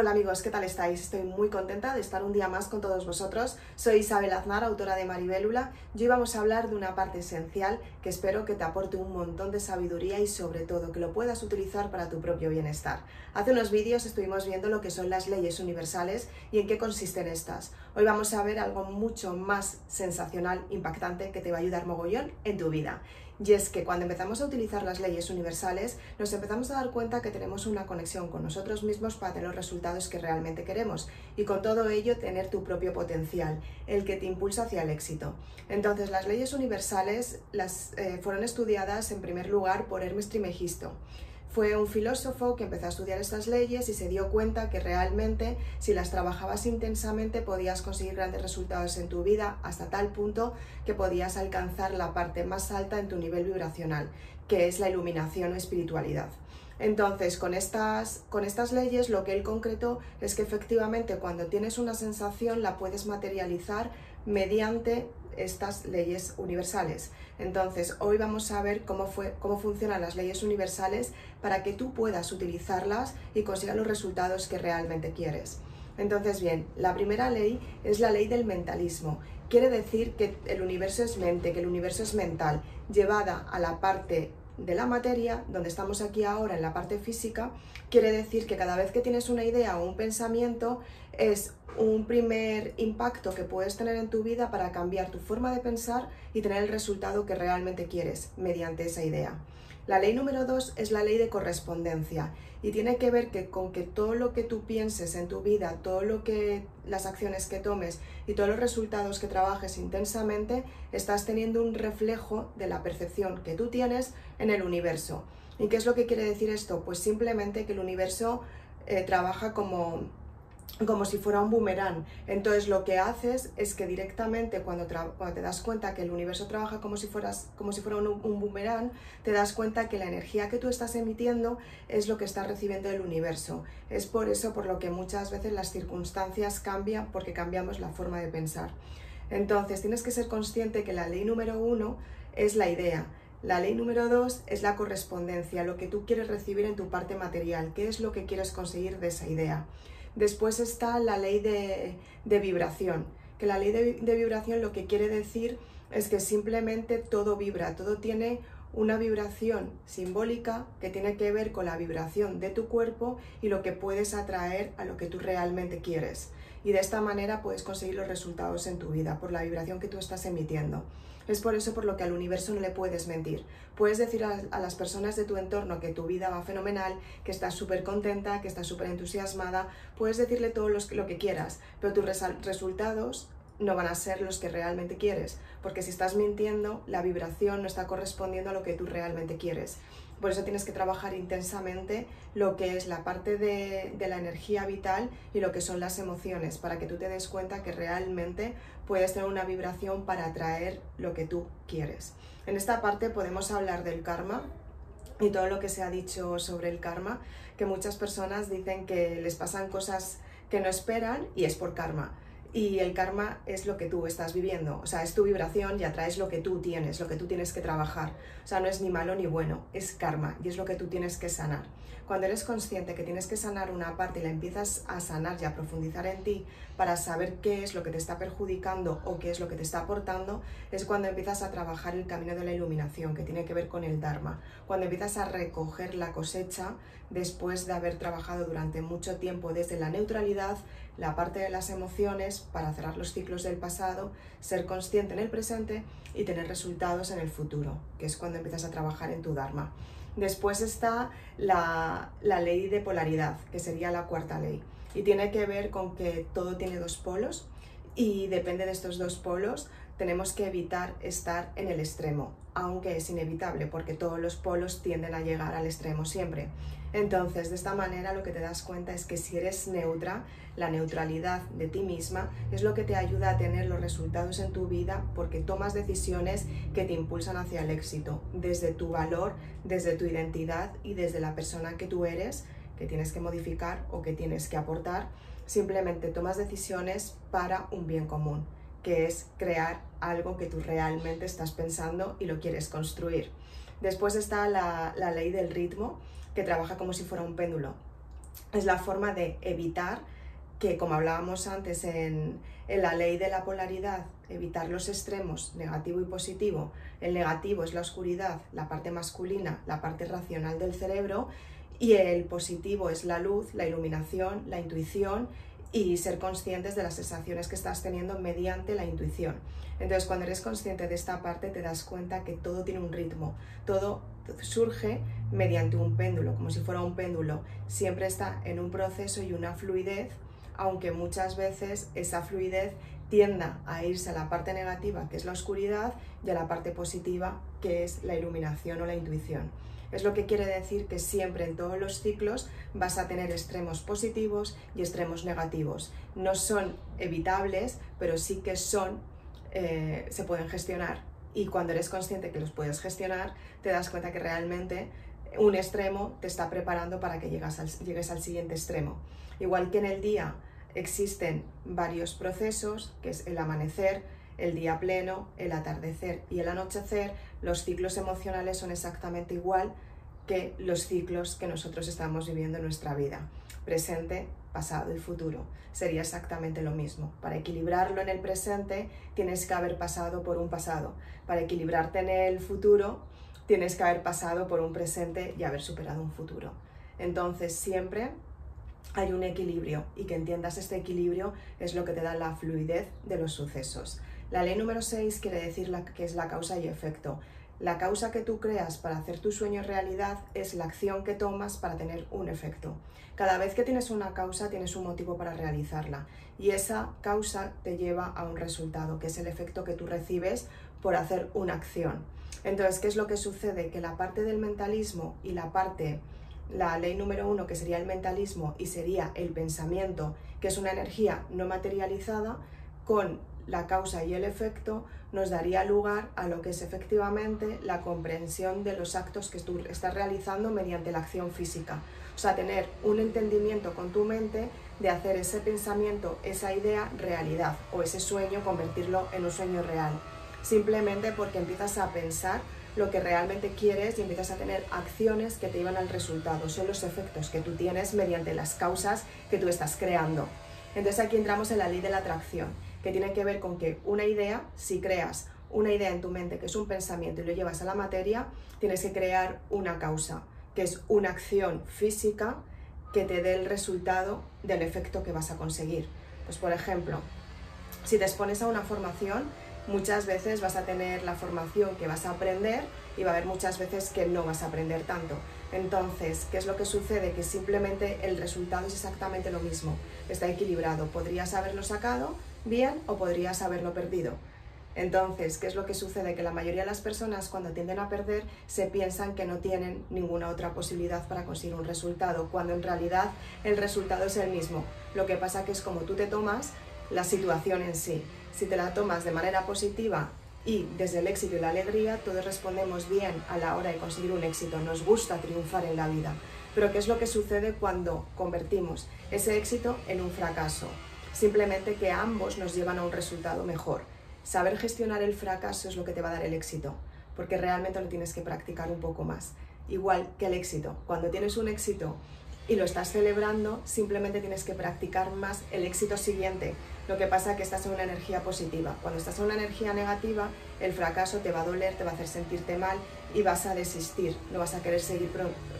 Hola amigos, ¿qué tal estáis? Estoy muy contenta de estar un día más con todos vosotros. Soy Isabel Aznar, autora de Maribélula. y hoy vamos a hablar de una parte esencial que espero que te aporte un montón de sabiduría y sobre todo que lo puedas utilizar para tu propio bienestar. Hace unos vídeos estuvimos viendo lo que son las leyes universales y en qué consisten estas. Hoy vamos a ver algo mucho más sensacional, impactante, que te va a ayudar mogollón en tu vida. Y es que cuando empezamos a utilizar las leyes universales, nos empezamos a dar cuenta que tenemos una conexión con nosotros mismos para tener los resultados que realmente queremos y con todo ello tener tu propio potencial, el que te impulsa hacia el éxito. Entonces, las leyes universales las, eh, fueron estudiadas en primer lugar por Hermes Trimegisto. Fue un filósofo que empezó a estudiar estas leyes y se dio cuenta que realmente si las trabajabas intensamente podías conseguir grandes resultados en tu vida hasta tal punto que podías alcanzar la parte más alta en tu nivel vibracional, que es la iluminación o espiritualidad. Entonces, con estas, con estas leyes lo que él concretó es que efectivamente cuando tienes una sensación la puedes materializar mediante estas leyes universales. Entonces, hoy vamos a ver cómo, fue, cómo funcionan las leyes universales para que tú puedas utilizarlas y consigas los resultados que realmente quieres. Entonces, bien, la primera ley es la ley del mentalismo. Quiere decir que el universo es mente, que el universo es mental, llevada a la parte de la materia, donde estamos aquí ahora en la parte física, quiere decir que cada vez que tienes una idea o un pensamiento es un primer impacto que puedes tener en tu vida para cambiar tu forma de pensar y tener el resultado que realmente quieres mediante esa idea. La ley número dos es la ley de correspondencia y tiene que ver que con que todo lo que tú pienses en tu vida, todo lo que las acciones que tomes y todos los resultados que trabajes intensamente, estás teniendo un reflejo de la percepción que tú tienes en el universo. ¿Y qué es lo que quiere decir esto? Pues simplemente que el universo eh, trabaja como como si fuera un boomerang. Entonces lo que haces es que directamente cuando, te das cuenta que el universo trabaja como si, fueras, como si fuera un, un, boomerang, te das cuenta que la energía que tú estás emitiendo es lo que está recibiendo el universo. Es por eso por lo que muchas veces las circunstancias cambian porque cambiamos la forma de pensar. Entonces tienes que ser consciente que la ley número uno es la idea. La ley número dos es la correspondencia, lo que tú quieres recibir en tu parte material, qué es lo que quieres conseguir de esa idea. Después está la ley de, vibración, que la ley de, de vibración lo que quiere decir es que simplemente todo vibra, todo tiene una vibración simbólica que tiene que ver con la vibración de tu cuerpo y lo que puedes atraer a lo que tú realmente quieres. Y de esta manera puedes conseguir los resultados en tu vida por la vibración que tú estás emitiendo. Es por eso por lo que al universo no le puedes mentir. Puedes decir a, las personas de tu entorno que tu vida va fenomenal, que estás súper contenta, que estás súper entusiasmada. Puedes decirle todo lo que quieras, pero tus resultados no van a ser los que realmente quieres, porque si estás mintiendo, la vibración no está correspondiendo a lo que tú realmente quieres. Por eso tienes que trabajar intensamente lo que es la parte de, la energía vital y lo que son las emociones, para que tú te des cuenta que realmente puedes tener una vibración para atraer lo que tú quieres. En esta parte podemos hablar del karma, y todo lo que se ha dicho sobre el karma, que muchas personas dicen que les pasan cosas que no esperan y es por karma y el karma es lo que tú estás viviendo, o sea, es tu vibración y atraes lo que tú tienes, lo que tú tienes que trabajar. O sea, no es ni malo ni bueno, es karma y es lo que tú tienes que sanar. Cuando eres consciente que tienes que sanar una parte y la empiezas a sanar y a profundizar en ti para saber qué es lo que te está perjudicando o qué es lo que te está aportando, es cuando empiezas a trabajar el camino de la iluminación, que tiene que ver con el Dharma. Cuando empiezas a recoger la cosecha después de haber trabajado durante mucho tiempo desde la neutralidad, la parte de las emociones para cerrar los ciclos del pasado, ser consciente en el presente y tener resultados en el futuro, que es cuando empiezas a trabajar en tu Dharma. Después está la, ley de polaridad, que sería la cuarta ley, y tiene que ver con que todo tiene dos polos y depende de estos dos polos tenemos que evitar estar en el extremo, aunque es inevitable porque todos los polos tienden a llegar al extremo siempre. Entonces, de esta manera lo que te das cuenta es que si eres neutra, la neutralidad de ti misma es lo que te ayuda a tener los resultados en tu vida porque tomas decisiones que te impulsan hacia el éxito, desde tu valor, desde tu identidad y desde la persona que tú eres, que tienes que modificar o que tienes que aportar. Simplemente tomas decisiones para un bien común, que es crear algo que tú realmente estás pensando y lo quieres construir. Después está la, la ley del ritmo, que trabaja como si fuera un péndulo. es la forma de evitar que, como hablábamos antes en, en la ley de la polaridad, evitar los extremos negativo y positivo. El negativo es la oscuridad, la parte masculina, la parte racional del cerebro, y el positivo es la luz, la iluminación, la intuición y ser conscientes de las sensaciones que estás teniendo mediante la intuición. Entonces, cuando eres consciente de esta parte, te das cuenta que todo tiene un ritmo, todo surge mediante un péndulo, como si fuera un péndulo. Siempre está en un proceso y una fluidez, aunque muchas veces esa fluidez tienda a irse a la parte negativa, que es la oscuridad, y a la parte positiva, que es la iluminación o la intuición. Es lo que quiere decir que siempre en todos los ciclos vas a tener extremos positivos y extremos negativos. No son evitables, pero sí que son, eh, se pueden gestionar. Y cuando eres consciente que los puedes gestionar, te das cuenta que realmente un extremo te está preparando para que llegues al, llegues al siguiente extremo. Igual que en el día existen varios procesos, que es el amanecer, el día pleno, el atardecer y el anochecer, los ciclos emocionales son exactamente igual que los ciclos que nosotros estamos viviendo en nuestra vida. Presente, pasado y futuro. Sería exactamente lo mismo. Para equilibrarlo en el presente tienes que haber pasado por un pasado. Para equilibrarte en el futuro tienes que haber pasado por un presente y haber superado un futuro. Entonces siempre hay un equilibrio y que entiendas este equilibrio es lo que te da la fluidez de los sucesos. La ley número 6 quiere decir que es la causa y efecto. La causa que tú creas para hacer tu sueño realidad es la acción que tomas para tener un efecto. Cada vez que tienes una causa tienes un motivo para realizarla y esa causa te lleva a un resultado, que es el efecto que tú recibes por hacer una acción. Entonces, ¿qué es lo que sucede? Que la parte del mentalismo y la parte la ley número uno, que sería el mentalismo y sería el pensamiento, que es una energía no materializada, con la causa y el efecto, nos daría lugar a lo que es efectivamente la comprensión de los actos que tú estás realizando mediante la acción física. O sea, tener un entendimiento con tu mente de hacer ese pensamiento, esa idea realidad o ese sueño, convertirlo en un sueño real. Simplemente porque empiezas a pensar lo que realmente quieres y empiezas a tener acciones que te llevan al resultado. Son los efectos que tú tienes mediante las causas que tú estás creando. Entonces aquí entramos en la ley de la atracción, que tiene que ver con que una idea, si creas una idea en tu mente que es un pensamiento y lo llevas a la materia, tienes que crear una causa, que es una acción física que te dé el resultado del efecto que vas a conseguir. Pues por ejemplo, si te expones a una formación, muchas veces vas a tener la formación que vas a aprender y va a haber muchas veces que no vas a aprender tanto. Entonces, ¿qué es lo que sucede? Que simplemente el resultado es exactamente lo mismo, está equilibrado. Podrías haberlo sacado bien o podrías haberlo perdido. Entonces, ¿qué es lo que sucede? Que la mayoría de las personas cuando tienden a perder se piensan que no tienen ninguna otra posibilidad para conseguir un resultado, cuando en realidad el resultado es el mismo. Lo que pasa que es como tú te tomas la situación en sí. Si te la tomas de manera positiva y desde el éxito y la alegría, todos respondemos bien a la hora de conseguir un éxito. Nos gusta triunfar en la vida. Pero ¿qué es lo que sucede cuando convertimos ese éxito en un fracaso? Simplemente que ambos nos llevan a un resultado mejor. Saber gestionar el fracaso es lo que te va a dar el éxito, porque realmente lo tienes que practicar un poco más. Igual que el éxito. Cuando tienes un éxito y lo estás celebrando, simplemente tienes que practicar más el éxito siguiente. Lo que pasa es que estás en una energía positiva. Cuando estás en una energía negativa, el fracaso te va a doler, te va a hacer sentirte mal y vas a desistir. No vas a querer seguir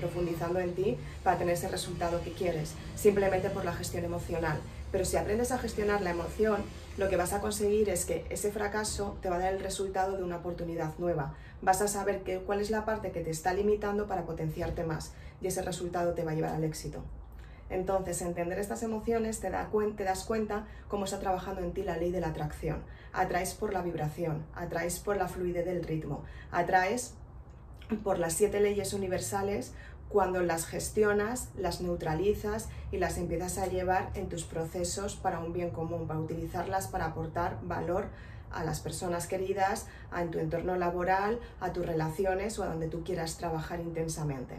profundizando en ti para tener ese resultado que quieres, simplemente por la gestión emocional. Pero si aprendes a gestionar la emoción, lo que vas a conseguir es que ese fracaso te va a dar el resultado de una oportunidad nueva. Vas a saber que, cuál es la parte que te está limitando para potenciarte más y ese resultado te va a llevar al éxito. Entonces, entender estas emociones te, da te das cuenta cómo está trabajando en ti la ley de la atracción. Atraes por la vibración, atraes por la fluidez del ritmo, atraes por las siete leyes universales cuando las gestionas, las neutralizas y las empiezas a llevar en tus procesos para un bien común, para utilizarlas para aportar valor a las personas queridas, a tu entorno laboral, a tus relaciones o a donde tú quieras trabajar intensamente.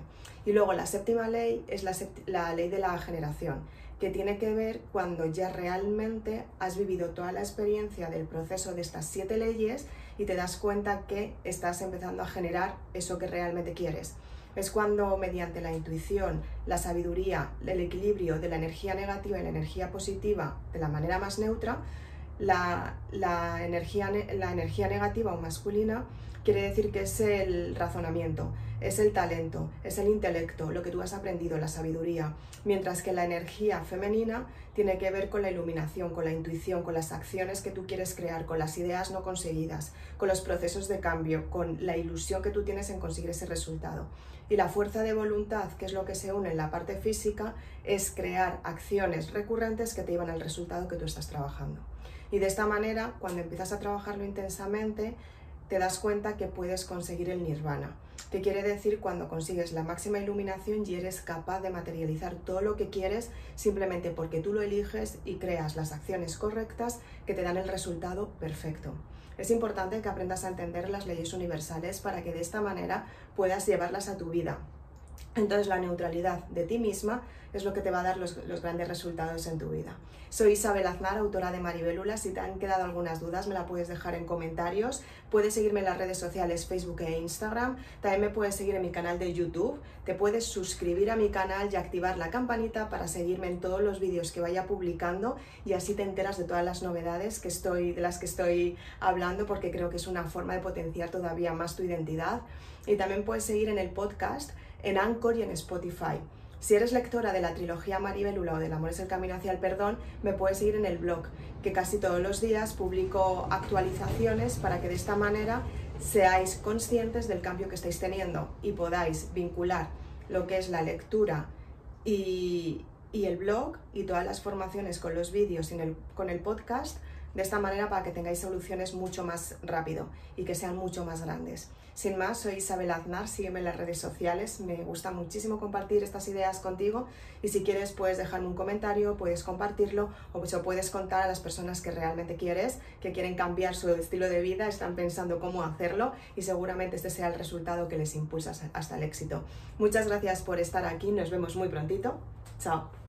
Y luego la séptima ley es la ley de la generación, que tiene que ver cuando ya realmente has vivido toda la experiencia del proceso de estas siete leyes y te das cuenta que estás empezando a generar eso que realmente quieres. Es cuando mediante la intuición, la sabiduría, el equilibrio de la energía negativa y la energía positiva de la manera más neutra, la, energía, la energía negativa o masculina quiere decir que es el razonamiento, es el talento, es el intelecto, lo que tú has aprendido, la sabiduría, mientras que la energía femenina tiene que ver con la iluminación, con la intuición, con las acciones que tú quieres crear, con las ideas no conseguidas, con los procesos de cambio, con la ilusión que tú tienes en conseguir ese resultado. Y la fuerza de voluntad, que es lo que se une en la parte física, es crear acciones recurrentes que te llevan al resultado que tú estás trabajando. Y de esta manera, cuando empiezas a trabajarlo intensamente, te das cuenta que puedes conseguir el nirvana, que quiere decir cuando consigues la máxima iluminación y eres capaz de materializar todo lo que quieres simplemente porque tú lo eliges y creas las acciones correctas que te dan el resultado perfecto. Es importante que aprendas a entender las leyes universales para que de esta manera puedas llevarlas a tu vida, entonces la neutralidad de ti misma es lo que te va a dar los, grandes resultados en tu vida. Soy Isabel Aznar, autora de Maribélula. Si te han quedado algunas dudas me la puedes dejar en comentarios. Puedes seguirme en las redes sociales Facebook e Instagram. También me puedes seguir en mi canal de YouTube. Te puedes suscribir a mi canal y activar la campanita para seguirme en todos los vídeos que vaya publicando y así te enteras de todas las novedades que estoy, de las que estoy hablando porque creo que es una forma de potenciar todavía más tu identidad. Y también puedes seguir en el podcast en Anchor y en Spotify. Si eres lectora de la trilogía Maribelula o del amor es el camino hacia el perdón, me puedes seguir en el blog, que casi todos los días publico actualizaciones para que de esta manera seáis conscientes del cambio que estáis teniendo y podáis vincular lo que es la lectura y, el blog y todas las formaciones con los vídeos y con el podcast de esta manera para que tengáis soluciones mucho más rápido y que sean mucho más grandes. Sin más, soy Isabel Aznar, sígueme en las redes sociales, me gusta muchísimo compartir estas ideas contigo y si quieres puedes dejarme un comentario, puedes compartirlo o se puedes contar a las personas que realmente quieres, que quieren cambiar su estilo de vida, están pensando cómo hacerlo y seguramente este sea el resultado que les impulsa hasta el éxito. Muchas gracias por estar aquí, nos vemos muy prontito. Chao.